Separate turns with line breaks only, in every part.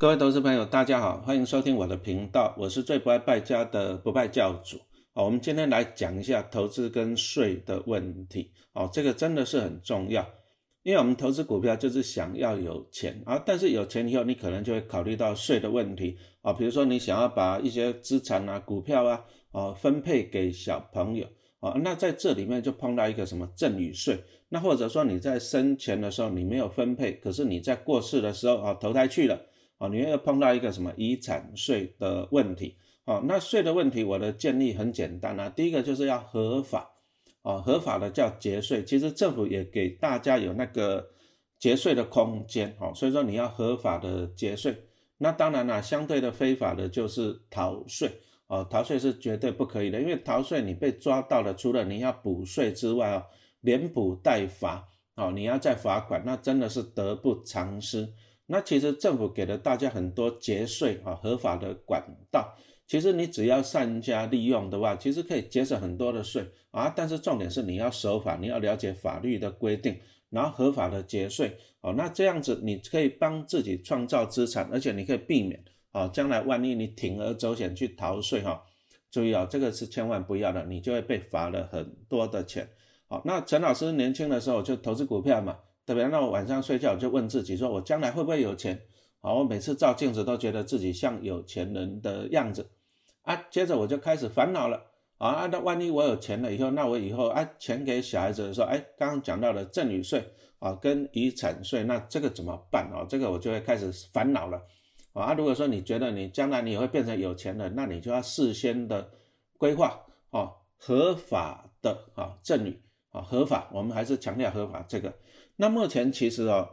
各位投资朋友，大家好，欢迎收听我的频道，我是最不爱败家的不败教主。好，我们今天来讲一下投资跟税的问题。哦，这个真的是很重要，因为我们投资股票就是想要有钱啊，但是有钱以后，你可能就会考虑到税的问题啊，比如说你想要把一些资产啊、股票啊，啊分配给小朋友啊，那在这里面就碰到一个什么赠与税，那或者说你在生前的时候你没有分配，可是你在过世的时候啊投胎去了。哦，你又碰到一个什么遗产税的问题？哦，那税的问题，我的建议很简单啊。第一个就是要合法，哦，合法的叫节税。其实政府也给大家有那个节税的空间，哦，所以说你要合法的节税。那当然了，相对的非法的就是逃税，哦，逃税是绝对不可以的，因为逃税你被抓到了，除了你要补税之外，哦，连补带罚，哦，你要再罚款，那真的是得不偿失。那其实政府给了大家很多节税啊合法的管道，其实你只要善加利用的话，其实可以节省很多的税啊。但是重点是你要守法，你要了解法律的规定，然后合法的节税哦。那这样子你可以帮自己创造资产，而且你可以避免啊将来万一你铤而走险去逃税哈，注意啊，这个是千万不要的，你就会被罚了很多的钱。好，那陈老师年轻的时候就投资股票嘛。特别那我晚上睡觉就问自己说，我将来会不会有钱？好，我每次照镜子都觉得自己像有钱人的样子啊。接着我就开始烦恼了啊，那万一我有钱了以后，那我以后啊钱给小孩子的时候，哎，刚刚讲到了赠与税啊跟遗产税，那这个怎么办啊？这个我就会开始烦恼了啊。如果说你觉得你将来你会变成有钱人，那你就要事先的规划啊，合法的啊赠与啊合法，我们还是强调合法这个。那目前其实哦，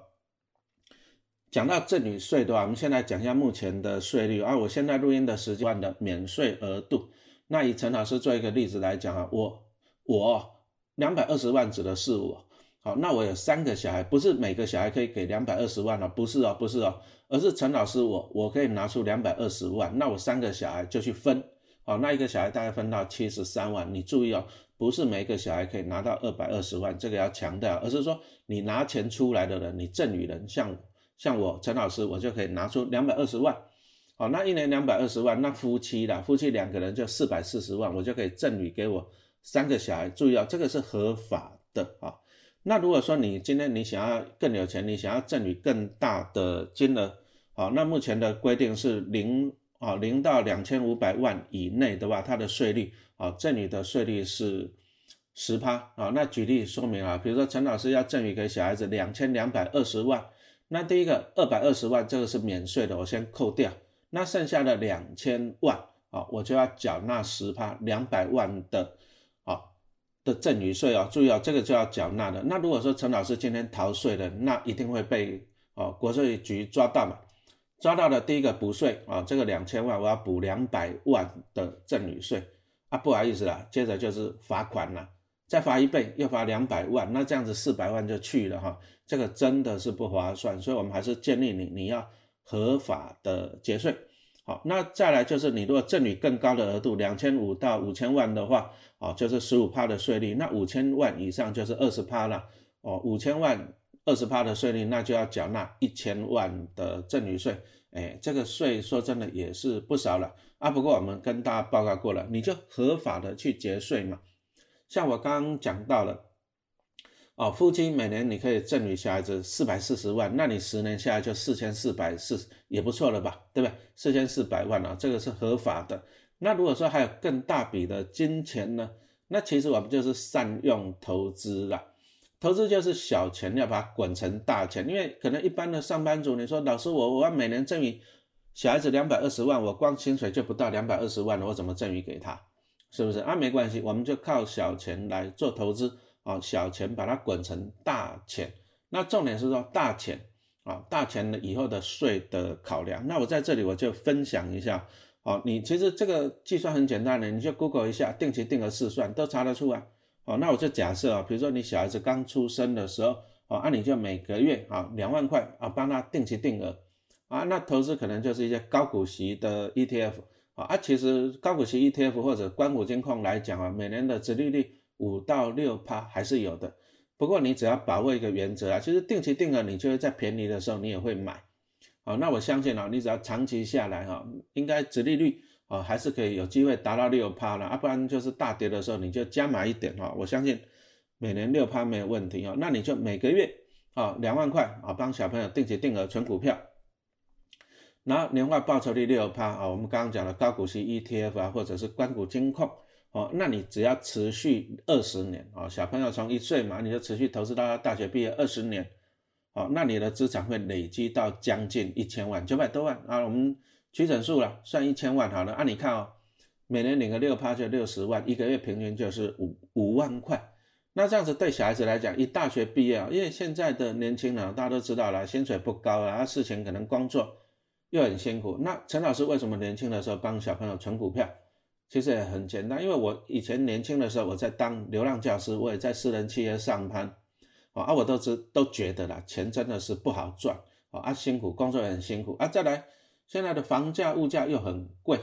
讲到赠与税的话，我们现在讲一下目前的税率啊。我现在录音的时间的免税额度，那以陈老师做一个例子来讲啊，我我两百二十万指的是我，好，那我有三个小孩，不是每个小孩可以给两百二十万哦，不是哦，不是哦，而是陈老师我我可以拿出两百二十万，那我三个小孩就去分，哦，那一个小孩大概分到七十三万，你注意哦。不是每一个小孩可以拿到二百二十万，这个要强调，而是说你拿钱出来的人，你赠与人，像像我陈老师，我就可以拿出两百二十万，好，那一年两百二十万，那夫妻啦，夫妻两个人就四百四十万，我就可以赠与给我三个小孩，注意哦，这个是合法的啊。那如果说你今天你想要更有钱，你想要赠与更大的金额，好，那目前的规定是零啊零到两千五百万以内的话，它的税率。啊，赠与的税率是十趴啊。那举例说明啊，比如说陈老师要赠与给小孩子两千两百二十万，那第一个二百二十万这个是免税的，我先扣掉。那剩下的两千万啊，我就要缴纳十趴两百万的啊的赠与税啊。注意啊，这个就要缴纳的。那如果说陈老师今天逃税了，那一定会被啊国税局抓到嘛？抓到的第一个补税啊，这个两千万我要补两百万的赠与税。啊，不好意思啦，接着就是罚款了，再罚一倍，又罚两百万，那这样子四百万就去了哈，这个真的是不划算，所以我们还是建议你，你要合法的节税。好，那再来就是你如果赠与更高的额度，两千五到五千万的话，哦，就是十五趴的税率，那五千万以上就是二十趴了，哦，五千万二十趴的税率，那就要缴纳一千万的赠与税。哎，这个税说真的也是不少了啊。不过我们跟大家报告过了，你就合法的去节税嘛。像我刚刚讲到了，哦，夫妻每年你可以赠与小孩子四百四十万，那你十年下来就四千四百四，也不错了吧？对不对？四千四百万啊，这个是合法的。那如果说还有更大笔的金钱呢，那其实我们就是善用投资了。投资就是小钱，要把它滚成大钱。因为可能一般的上班族，你说老师，我我要每年赠与小孩子两百二十万，我光薪水就不到两百二十万了，我怎么赠与给他？是不是啊？没关系，我们就靠小钱来做投资啊，小钱把它滚成大钱。那重点是说大钱啊，大钱的以后的税的考量。那我在这里我就分享一下啊，你其实这个计算很简单的，你就 Google 一下定期定额试算，都查得出来。哦，那我就假设啊，比如说你小孩子刚出生的时候，哦，那你就每个月啊两万块啊帮他定期定额，啊，那投资可能就是一些高股息的 ETF 啊，啊，其实高股息 ETF 或者关谷金控来讲啊，每年的殖利率五到六趴还是有的。不过你只要把握一个原则啊，其实定期定额你就会在便宜的时候你也会买，啊，那我相信啊，你只要长期下来哈，应该殖利率啊还是可以有机会达到六趴了啊，不然就是大跌的时候你就加码一点哈，我相信每年六趴没有问题啊，那你就每个月啊两万块啊帮小朋友定期定额存股票，然后年化报酬率六趴啊，我们刚刚讲的高股息 ETF 啊，或者是关谷金控哦，那你只要持续二十年啊，小朋友从一岁嘛，你就持续投资到他大学毕业二十年。哦，那你的资产会累积到将近一千万，九百多万啊！我们取整数了，算一千万好了。啊，你看哦，每年领个六趴就六十万，一个月平均就是五五万块。那这样子对小孩子来讲，一大学毕业啊，因为现在的年轻人大家都知道了，薪水不高啊，事情可能工作又很辛苦。那陈老师为什么年轻的时候帮小朋友存股票？其实也很简单，因为我以前年轻的时候我在当流浪教师，我也在私人企业上班。啊，我都知都觉得啦，钱真的是不好赚啊，辛苦工作也很辛苦啊。再来，现在的房价物价又很贵，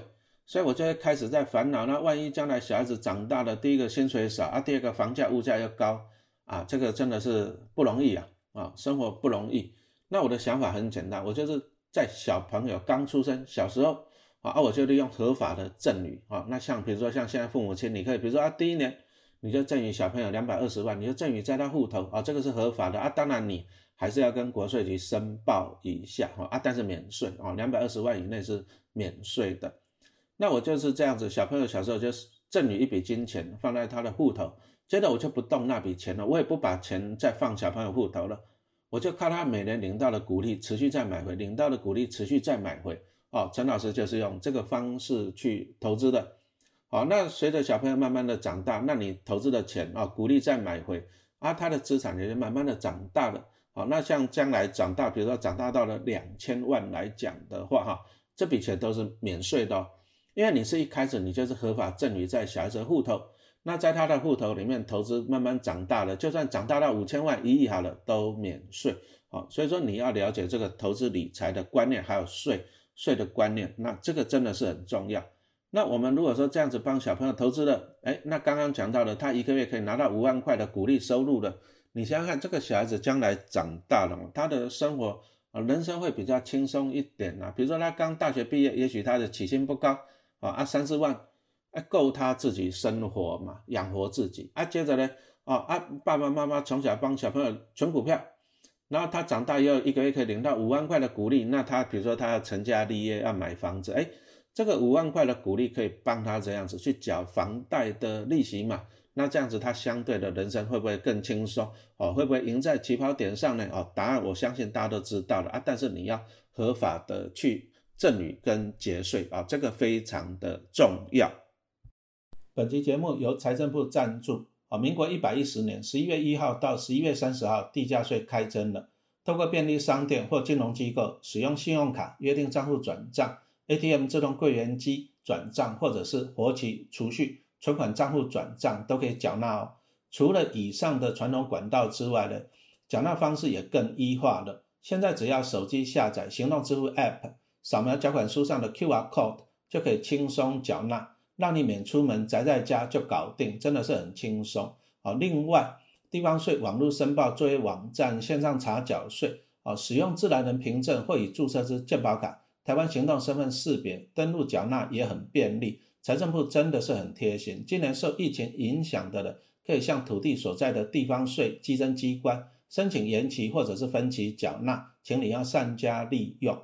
所以我就会开始在烦恼。那万一将来小孩子长大了，第一个薪水少啊，第二个房价物价又高啊，这个真的是不容易啊啊，生活不容易。那我的想法很简单，我就是在小朋友刚出生小时候啊，我就利用合法的赠与啊。那像比如说像现在父母亲，你可以比如说啊，第一年。你就赠与小朋友两百二十万，你就赠与在他户头啊，这个是合法的啊。当然你还是要跟国税局申报一下哈啊，但是免税啊，两百二十万以内是免税的。那我就是这样子，小朋友小时候就是赠与一笔金钱放在他的户头，接着我就不动那笔钱了，我也不把钱再放小朋友户头了，我就靠他每年领到的股利持续再买回，领到的股利持续再买回哦。陈老师就是用这个方式去投资的。好，那随着小朋友慢慢的长大，那你投资的钱啊，鼓励再买回啊，他的资产也就慢慢的长大了。好，那像将来长大，比如说长大到了两千万来讲的话，哈，这笔钱都是免税的，哦因为你是一开始你就是合法赠与在小孩子户头，那在他的户头里面投资慢慢长大了，就算长大到五千万、一亿好了，都免税。好，所以说你要了解这个投资理财的观念，还有税税的观念，那这个真的是很重要。那我们如果说这样子帮小朋友投资了，哎，那刚刚讲到了，他一个月可以拿到五万块的鼓励收入的，你想想看，这个小孩子将来长大了，他的生活啊，人生会比较轻松一点啊。比如说他刚大学毕业，也许他的起薪不高啊，啊三四万，哎够他自己生活嘛，养活自己啊。接着呢，啊啊爸爸妈妈从小帮小朋友存股票，然后他长大以后一个月可以领到五万块的鼓励，那他比如说他要成家立业要买房子，哎。这个五万块的鼓励可以帮他这样子去缴房贷的利息嘛？那这样子他相对的人生会不会更轻松？哦，会不会赢在起跑点上呢？哦，答案我相信大家都知道了啊。但是你要合法的去赠与跟节税啊，这个非常的重要。本期节目由财政部赞助啊。民国一百一十年十一月一号到十一月三十号，地价税开征了。透过便利商店或金融机构使用信用卡约定账户转账。ATM 自动柜员机转账，或者是活期储蓄存款账户转账，都可以缴纳哦。除了以上的传统管道之外呢缴纳方式也更一化了。现在只要手机下载行动支付 App，扫描缴款书上的 QR code，就可以轻松缴纳，让你免出门，宅在家就搞定，真的是很轻松啊。另外，地方税网络申报作为网站线上查缴税啊，使用自然人凭证或已注册之健保卡。台湾行动身份识别登录缴纳也很便利，财政部真的是很贴心。今年受疫情影响的人，可以向土地所在的地方税稽征机关申请延期或者是分期缴纳，请你要善加利用。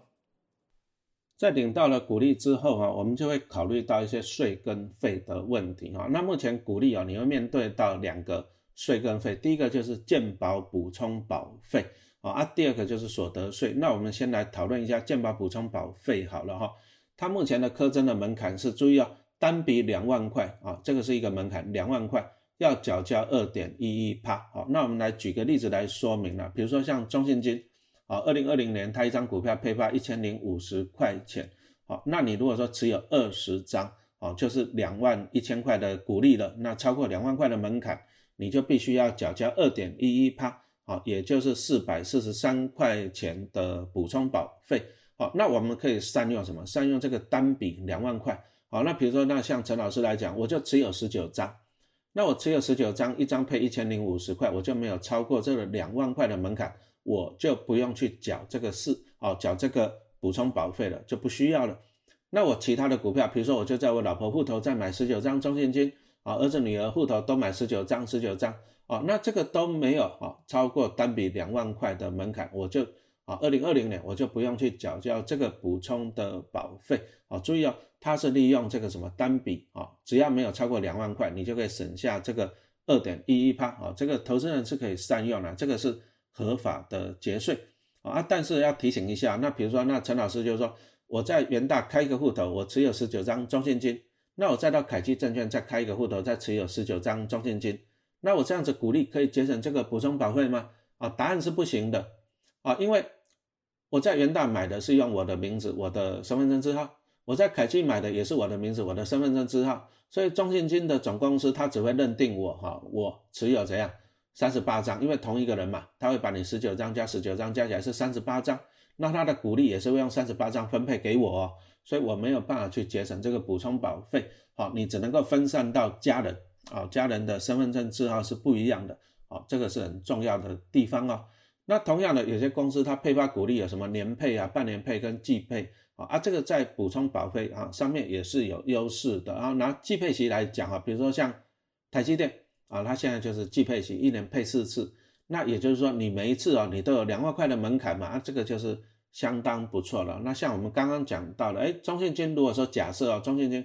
在领到了股利之后啊，我们就会考虑到一些税跟费的问题啊。那目前股利啊，你会面对到两个税跟费，第一个就是健保补充保费。啊，第二个就是所得税。那我们先来讨论一下健保补充保费好了哈。它目前的科征的门槛是，注意啊，单笔两万块啊，这个是一个门槛，两万块要缴交二点一一帕。好，那我们来举个例子来说明了，比如说像中信金，啊，二零二零年它一张股票配发一千零五十块钱，好，那你如果说持有二十张，哦，就是两万一千块的股利了，那超过两万块的门槛，你就必须要缴交二点一一帕。好，也就是四百四十三块钱的补充保费。好，那我们可以善用什么？善用这个单笔两万块。好，那比如说，那像陈老师来讲，我就持有十九张，那我持有十九张，一张配一千零五十块，我就没有超过这个两万块的门槛，我就不用去缴这个四哦，缴这个补充保费了，就不需要了。那我其他的股票，比如说我就在我老婆户头再买十九张中现金啊，儿子女儿户头都买十九张十九张啊，那这个都没有啊超过单笔两万块的门槛，我就啊二零二零年我就不用去缴交这个补充的保费啊。注意哦，它是利用这个什么单笔啊，只要没有超过两万块，你就可以省下这个二点一一趴啊，这个投资人是可以善用的，这个是合法的节税啊。但是要提醒一下，那比如说那陈老师就是说。我在元大开一个户头，我持有十九张中现金，那我再到凯基证券再开一个户头，再持有十九张中现金，那我这样子鼓励可以节省这个补充保费吗？啊，答案是不行的啊，因为我在元大买的是用我的名字、我的身份证字号，我在凯基买的也是我的名字、我的身份证字号，所以中信金的总公司他只会认定我哈，我持有怎样三十八张，因为同一个人嘛，他会把你十九张加十九张加起来是三十八张。那他的股利也是会用三十八张分配给我哦，所以我没有办法去节省这个补充保费。好，你只能够分散到家人啊，家人的身份证字号是不一样的。好，这个是很重要的地方哦。那同样的，有些公司它配发股利有什么年配啊、半年配跟季配啊，啊，这个在补充保费啊上面也是有优势的。然后拿季配息来讲啊，比如说像台积电啊，它现在就是季配息，一年配四次。那也就是说，你每一次啊，你都有两万块的门槛嘛，啊，这个就是相当不错了。那像我们刚刚讲到了，哎，中信金如果说假设哦，中信金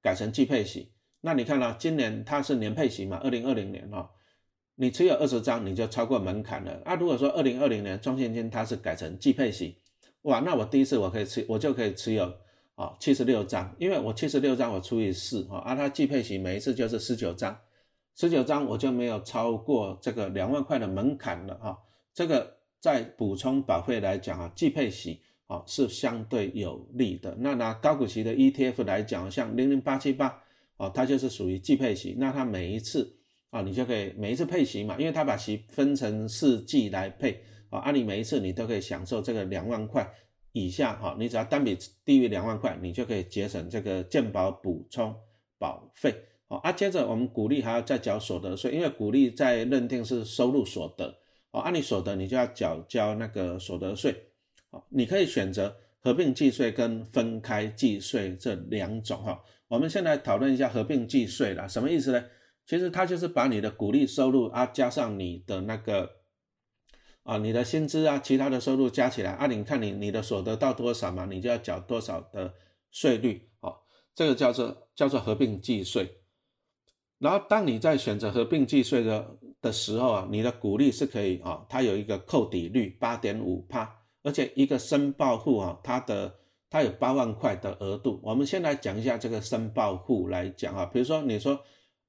改成季配息，那你看呢，今年它是年配息嘛，二零二零年哦，你持有二十张你就超过门槛了。啊，如果说二零二零年中信金它是改成季配息，哇，那我第一次我可以持，我就可以持有啊七十六张，因为我七十六张我除以四啊，啊，它季配息每一次就是十九张。十九张我就没有超过这个两万块的门槛了啊，这个在补充保费来讲啊，季配息啊是相对有利的。那拿高股息的 ETF 来讲，像零零八七八啊，它就是属于季配息，那它每一次啊，你就可以每一次配息嘛，因为他把息分成四季来配啊，按你每一次你都可以享受这个两万块以下哈，你只要单笔低于两万块，你就可以节省这个健保补充保费。啊，接着我们股利还要再缴所得税，因为股利在认定是收入所得，哦，按你所得你就要缴交那个所得税，哦，你可以选择合并计税跟分开计税这两种哈。我们现在讨论一下合并计税啦，什么意思呢？其实它就是把你的股利收入啊加上你的那个啊你的薪资啊其他的收入加起来啊，你看你你的所得到多少嘛，你就要缴多少的税率，哦，这个叫做叫做合并计税。然后，当你在选择合并计税的的时候啊，你的股利是可以啊，它有一个扣抵率八点五帕，而且一个申报户啊，它的它有八万块的额度。我们先来讲一下这个申报户来讲啊，比如说你说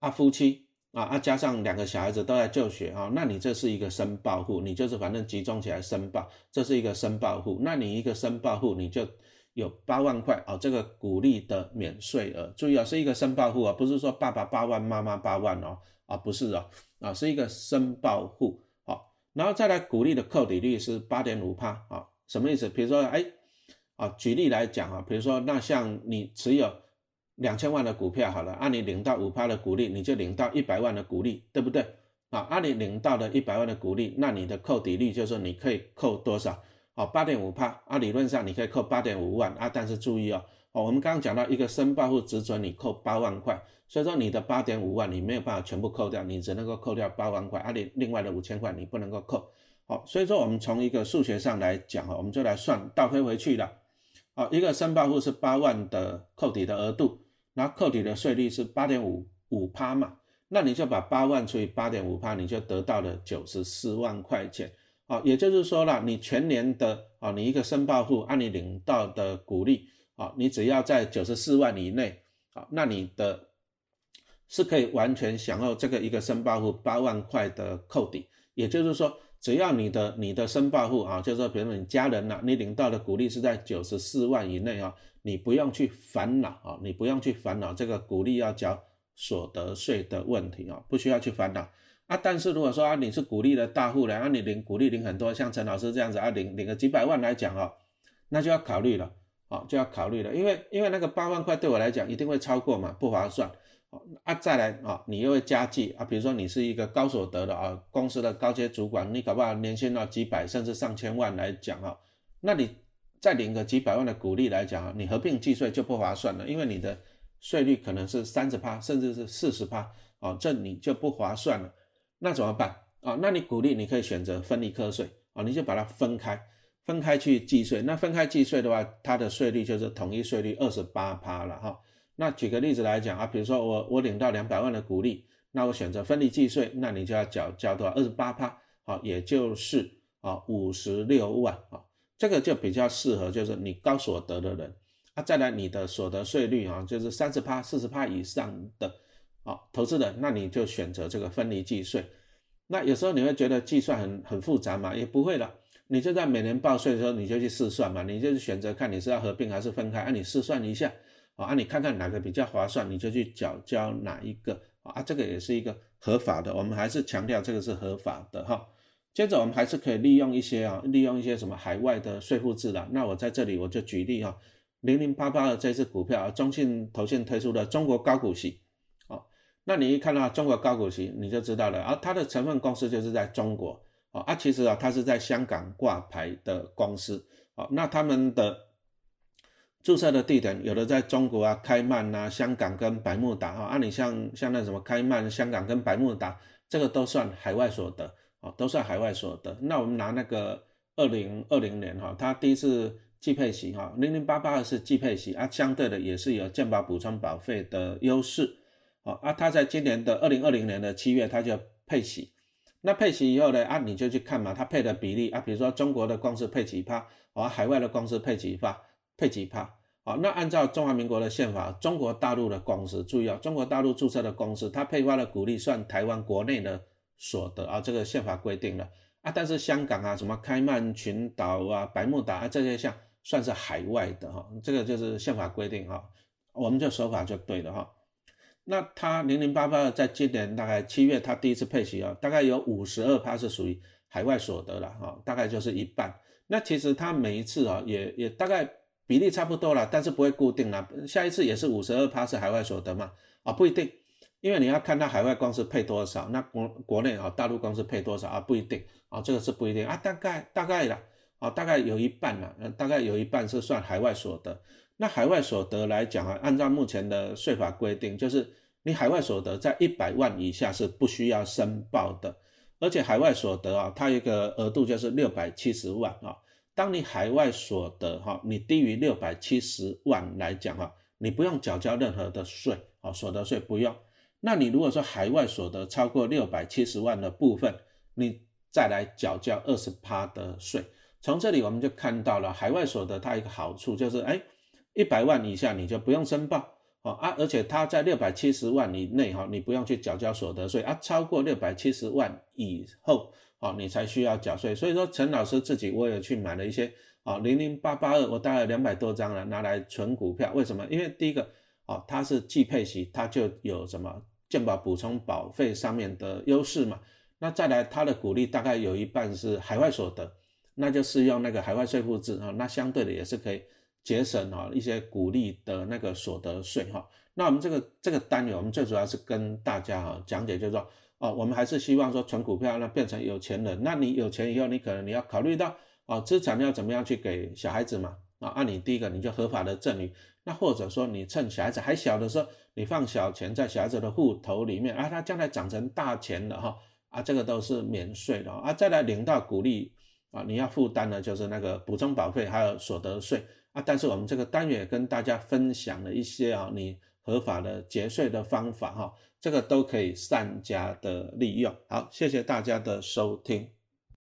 啊夫妻啊啊加上两个小孩子都在就学啊，那你这是一个申报户，你就是反正集中起来申报，这是一个申报户。那你一个申报户你就。有八万块哦，这个鼓励的免税额，注意啊，是一个申报户啊，不是说爸爸八万，妈妈八万哦，啊不是哦，啊是一个申报户，好，然后再来鼓励的扣抵率是八点五帕啊，什么意思？比如说，哎，啊举例来讲啊，比如说那像你持有两千万的股票好了，按你领到五帕的股利，你就领到一百万的股利，对不对？啊，按你领到的一百万的股利，那你的扣抵率就是你可以扣多少？好，八点五帕啊，理论上你可以扣八点五万啊，但是注意哦，哦，我们刚刚讲到一个申报户只准你扣八万块，所以说你的八点五万你没有办法全部扣掉，你只能够扣掉八万块，啊，你另外的五千块你不能够扣。好，所以说我们从一个数学上来讲哈，我们就来算倒推回去了。好，一个申报户是八万的扣抵的额度，然后扣抵的税率是八点五五趴嘛，那你就把八万除以八点五趴，你就得到了九十四万块钱。啊，也就是说了，你全年的啊，你一个申报户按你领到的股利啊，你只要在九十四万以内啊，那你的是可以完全享受这个一个申报户八万块的扣抵。也就是说，只要你的你的申报户啊，就是说，比如你家人呐，你领到的股利是在九十四万以内啊，你不用去烦恼啊，你不用去烦恼这个股利要交所得税的问题啊，不需要去烦恼。啊，但是如果说啊，你是鼓励的大户呢，啊，你领鼓励领很多，像陈老师这样子啊，领领个几百万来讲啊，那就要考虑了，啊，就要考虑了，因为因为那个八万块对我来讲一定会超过嘛，不划算，啊，再来啊，你又会加计啊，比如说你是一个高所得的啊，公司的高阶主管，你搞不好年薪到几百甚至上千万来讲啊，那你再领个几百万的股利来讲啊，你合并计税就不划算了，因为你的税率可能是三十趴，甚至是四十趴，啊，这你就不划算了。那怎么办啊？那你股利你可以选择分离课税啊，你就把它分开，分开去计税。那分开计税的话，它的税率就是统一税率二十八趴了哈。那举个例子来讲啊，比如说我我领到两百万的股利，那我选择分离计税，那你就要缴交多少？二十八趴，好，也就是啊五十六万啊。这个就比较适合，就是你高所得的人啊，再来你的所得税率啊，就是三十趴、四十趴以上的啊，投资人，那你就选择这个分离计税。那有时候你会觉得计算很很复杂嘛？也不会的，你就在每年报税的时候你就去试算嘛，你就是选择看你是要合并还是分开，啊，你试算一下啊，你看看哪个比较划算，你就去缴交哪一个啊，这个也是一个合法的，我们还是强调这个是合法的哈。接着我们还是可以利用一些啊，利用一些什么海外的税负制的。那我在这里我就举例哈，零零八八的这只股票啊，中信投信推出的中国高股息，啊，那你一看到中国高股息，你就知道了啊，它的成分公司就是在中国啊，啊，其实啊，它是在香港挂牌的公司啊，那他们的注册的地点有的在中国啊，开曼啊，香港跟百慕达啊，啊，你像像那什么开曼、香港跟百慕达，这个都算海外所得。啊，都算海外所得。那我们拿那个二零二零年哈，它第一次计配息哈，零零八八二是计配息啊，相对的也是有健保补充保费的优势。啊啊，它在今年的二零二零年的七月，它就配息。那配息以后呢，啊你就去看嘛，它配的比例啊，比如说中国的公司配几趴，啊海外的公司配几趴，配几趴。啊，那按照中华民国的宪法，中国大陆的公司注意啊，中国大陆注册的公司，它配发的股利算台湾国内的。所得啊，这个宪法规定了啊，但是香港啊，什么开曼群岛啊、百慕达啊这些项算是海外的哈，这个就是宪法规定哈，我们就守法就对了哈。那它零零八八在今年大概七月，它第一次配息啊，大概有五十二趴是属于海外所得了哈，大概就是一半。那其实它每一次啊，也也大概比例差不多了，但是不会固定了，下一次也是五十二趴是海外所得嘛？啊，不一定。因为你要看它海外公司配多少，那国国内啊大陆公司配多少啊不一定啊，这个是不一定啊，大概大概的啊，大概有一半了，大概有一半是算海外所得。那海外所得来讲啊，按照目前的税法规定，就是你海外所得在一百万以下是不需要申报的，而且海外所得啊，它一个额度就是六百七十万啊。当你海外所得哈，你低于六百七十万来讲哈，你不用缴交任何的税啊，所得税不用。那你如果说海外所得超过六百七十万的部分，你再来缴交二十趴的税。从这里我们就看到了海外所得它一个好处就是，哎，一百万以下你就不用申报哦啊，而且它在六百七十万以内哈，你不用去缴交所得税啊。超过六百七十万以后哦，你才需要缴税。所以说陈老师自己我也去买了一些啊零零八八二，我大概两百多张了，拿来存股票。为什么？因为第一个哦，它是既配息，它就有什么？健保补充保费上面的优势嘛，那再来它的股利大概有一半是海外所得，那就适用那个海外税负制啊，那相对的也是可以节省哈一些鼓励的那个所得税哈。那我们这个这个单元，我们最主要是跟大家哈讲解，就是说哦，我们还是希望说存股票那变成有钱人，那你有钱以后，你可能你要考虑到哦资产要怎么样去给小孩子嘛啊，按你第一个你就合法的赠与，那或者说你趁小孩子还小的时候。你放小钱在小孩子的户头里面啊，他将来长成大钱了哈啊，这个都是免税的啊。再来领到股利啊，你要负担的就是那个补充保费还有所得税啊。但是我们这个单元跟大家分享了一些啊，你合法的节税的方法哈，这个都可以善加的利用。好，谢谢大家的收听。